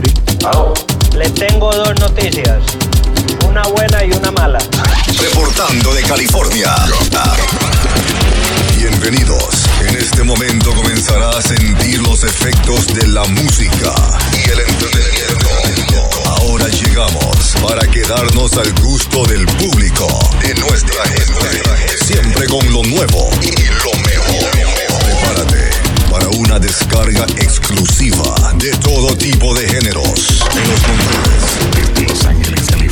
Gary. Oh. Le tengo dos noticias, una buena y una mala. Reportando de California. Bienvenidos. En este momento comenzará a sentir los efectos de la música y el entretenimiento. Ahora llegamos para quedarnos al gusto del público de nuestra gente. Siempre con lo nuevo y lo mejor para una descarga exclusiva de todo tipo de géneros. En los Montes, desde Los Ángeles, California.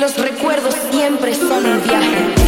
los recuerdos siempre son un viaje.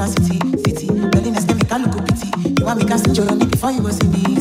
My city, city. Berlin is me, can look pity. You want me to send your before you go see me,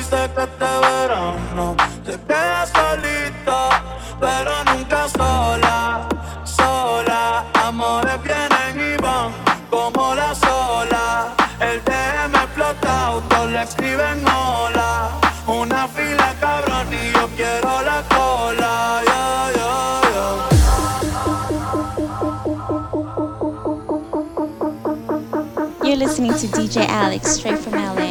Dice que este verano te quedas solita, DJ Alex, straight from LA.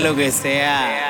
Lo que sea